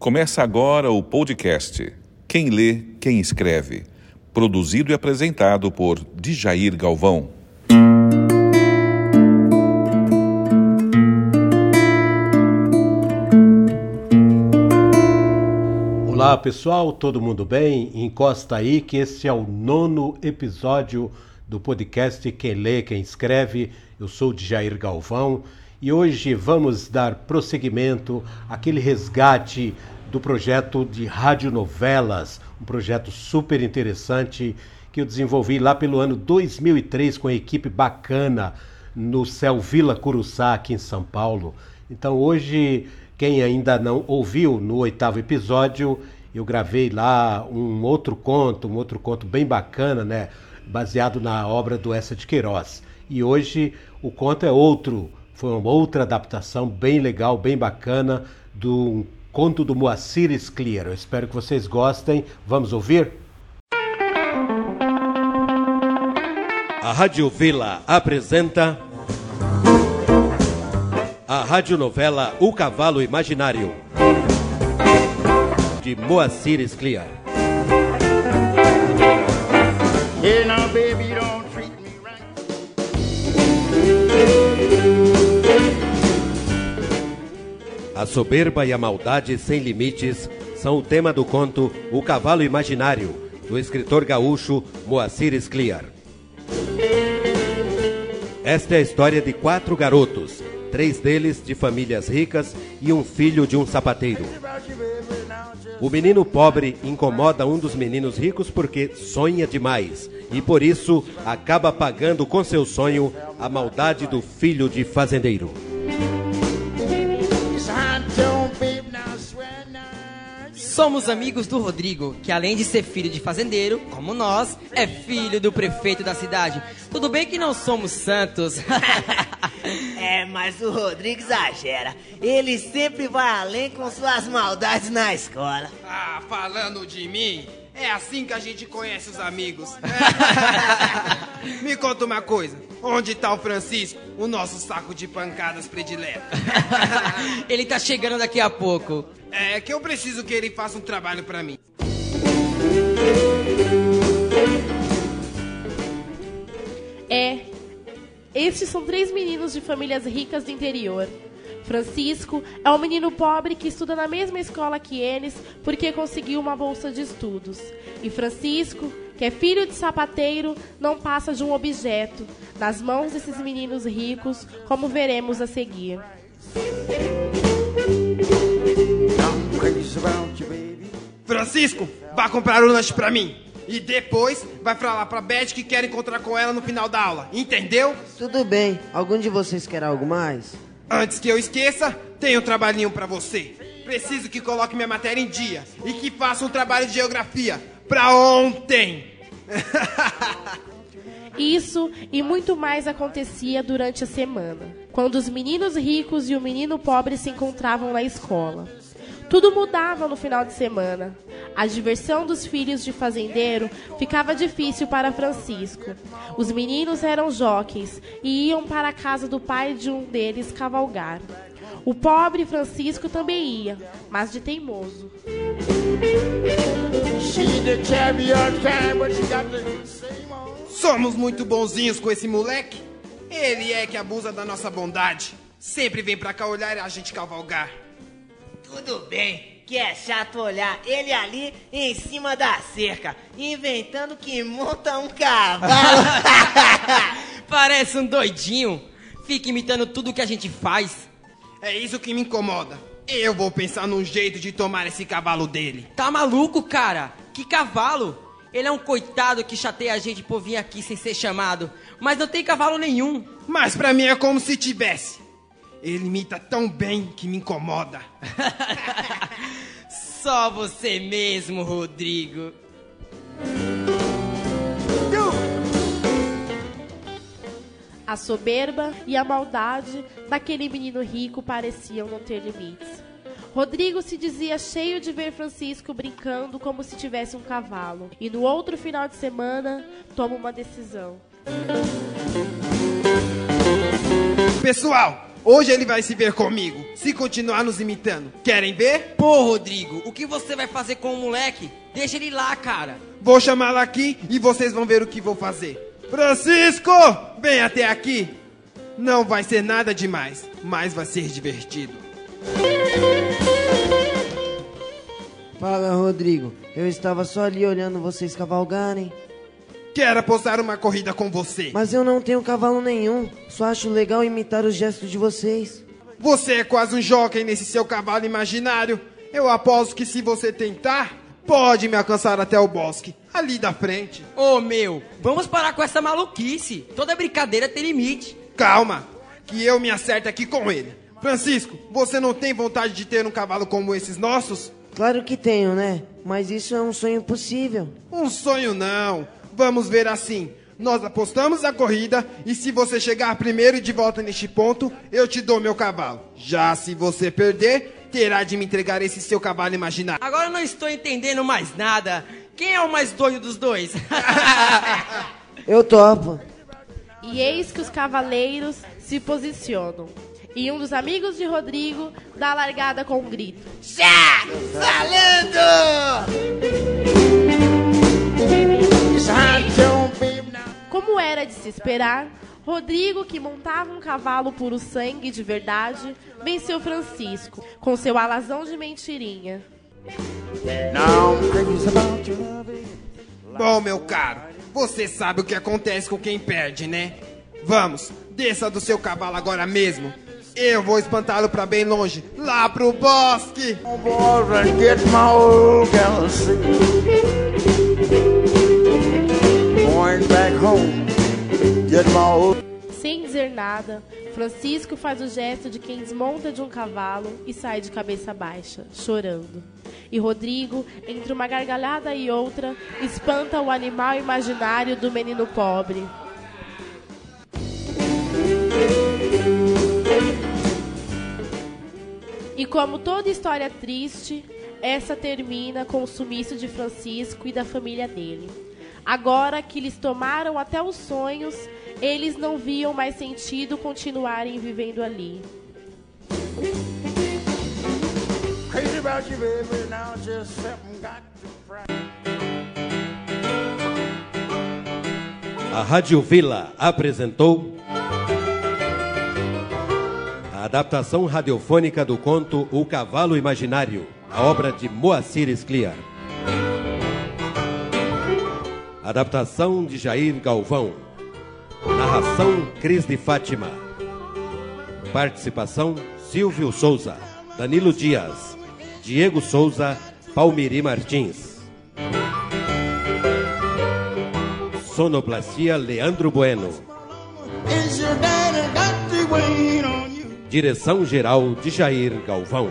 Começa agora o podcast Quem Lê, Quem Escreve. Produzido e apresentado por Djair Galvão. Olá pessoal, todo mundo bem? Encosta aí que esse é o nono episódio do podcast Quem Lê, Quem Escreve. Eu sou Djair Galvão e hoje vamos dar prosseguimento àquele resgate do projeto de radionovelas, um projeto super interessante que eu desenvolvi lá pelo ano 2003 com a equipe bacana no Céu Vila Curuçá, aqui em São Paulo. Então hoje, quem ainda não ouviu no oitavo episódio, eu gravei lá um outro conto, um outro conto bem bacana, né? Baseado na obra do Essa de Queiroz. E hoje o conto é outro, foi uma outra adaptação bem legal, bem bacana, do conto do Moacir Sclier. Eu espero que vocês gostem. Vamos ouvir? A Rádio Vila apresenta a radionovela O Cavalo Imaginário de Moacir Sclier. Soberba e a maldade sem limites são o tema do conto O Cavalo Imaginário, do escritor gaúcho Moacir Scliar. Esta é a história de quatro garotos, três deles de famílias ricas e um filho de um sapateiro. O menino pobre incomoda um dos meninos ricos porque sonha demais e por isso acaba pagando com seu sonho a maldade do filho de fazendeiro. Somos amigos do Rodrigo, que além de ser filho de fazendeiro, como nós, é filho do prefeito da cidade. Tudo bem que não somos santos. É, mas o Rodrigo exagera. Ele sempre vai além com suas maldades na escola. Ah, falando de mim, é assim que a gente conhece os amigos. Me conta uma coisa: onde tá o Francisco, o nosso saco de pancadas predileto? Ele tá chegando daqui a pouco. É que eu preciso que ele faça um trabalho pra mim. É. Estes são três meninos de famílias ricas do interior. Francisco é um menino pobre que estuda na mesma escola que eles porque conseguiu uma bolsa de estudos. E Francisco, que é filho de sapateiro, não passa de um objeto nas mãos desses meninos ricos, como veremos a seguir. Francisco, vá comprar o lanche pra mim. E depois vai falar pra Beth que quer encontrar com ela no final da aula. Entendeu? Tudo bem. Algum de vocês quer algo mais? Antes que eu esqueça, tem um trabalhinho pra você. Preciso que coloque minha matéria em dia e que faça um trabalho de geografia pra ontem. Isso e muito mais acontecia durante a semana, quando os meninos ricos e o menino pobre se encontravam na escola. Tudo mudava no final de semana. A diversão dos filhos de fazendeiro ficava difícil para Francisco. Os meninos eram jockeys e iam para a casa do pai de um deles cavalgar. O pobre Francisco também ia, mas de teimoso. Somos muito bonzinhos com esse moleque. Ele é que abusa da nossa bondade. Sempre vem pra cá olhar e a gente cavalgar. Tudo bem, que é chato olhar ele ali em cima da cerca, inventando que monta um cavalo. Parece um doidinho. Fica imitando tudo que a gente faz. É isso que me incomoda. Eu vou pensar num jeito de tomar esse cavalo dele. Tá maluco, cara? Que cavalo? Ele é um coitado que chateia a gente por vir aqui sem ser chamado. Mas não tem cavalo nenhum. Mas pra mim é como se tivesse. Ele imita tão bem que me incomoda. Só você mesmo, Rodrigo. A soberba e a maldade daquele menino rico pareciam não ter limites. Rodrigo se dizia cheio de ver Francisco brincando como se tivesse um cavalo. E no outro final de semana, toma uma decisão. Pessoal, Hoje ele vai se ver comigo, se continuar nos imitando. Querem ver? Pô, Rodrigo, o que você vai fazer com o moleque? Deixa ele lá, cara. Vou chamá-lo aqui e vocês vão ver o que vou fazer. Francisco, vem até aqui. Não vai ser nada demais, mas vai ser divertido. Fala, Rodrigo. Eu estava só ali olhando vocês cavalgarem. Quero apostar uma corrida com você. Mas eu não tenho cavalo nenhum. Só acho legal imitar os gestos de vocês. Você é quase um jockey nesse seu cavalo imaginário. Eu aposto que se você tentar, pode me alcançar até o bosque, ali da frente. Ô, meu, vamos parar com essa maluquice. Toda brincadeira tem limite. Calma, que eu me acerto aqui com ele. Francisco, você não tem vontade de ter um cavalo como esses nossos? Claro que tenho, né? Mas isso é um sonho possível. Um sonho não. Vamos ver assim. Nós apostamos a corrida e se você chegar primeiro e de volta neste ponto, eu te dou meu cavalo. Já se você perder, terá de me entregar esse seu cavalo imaginário. Agora eu não estou entendendo mais nada. Quem é o mais doido dos dois? Eu topo. E eis que os cavaleiros se posicionam. E um dos amigos de Rodrigo dá a largada com um grito. Já! Falando! Como era de se esperar, Rodrigo, que montava um cavalo puro sangue de verdade, venceu Francisco com seu alazão de mentirinha. Bom, meu caro, você sabe o que acontece com quem perde, né? Vamos, desça do seu cavalo agora mesmo. Eu vou espantá-lo pra bem longe, lá pro bosque. Going back home, get my old. Sem dizer nada, Francisco faz o gesto de quem desmonta de um cavalo e sai de cabeça baixa, chorando. E Rodrigo, entre uma gargalhada e outra, espanta o animal imaginário do menino pobre. E como toda história triste, essa termina com o sumiço de Francisco e da família dele. Agora que lhes tomaram até os sonhos, eles não viam mais sentido continuarem vivendo ali. Crazy about you, baby. Now just something got to fry. A Rádio Vila apresentou a adaptação radiofônica do conto O Cavalo Imaginário, a obra de Moacir Scliar. Adaptação de Jair Galvão. Narração Cris de Fátima. Participação Silvio Souza, Danilo Dias, Diego Souza, Palmiri Martins. Sonoplastia Leandro Bueno. Direção geral de Jair Galvão.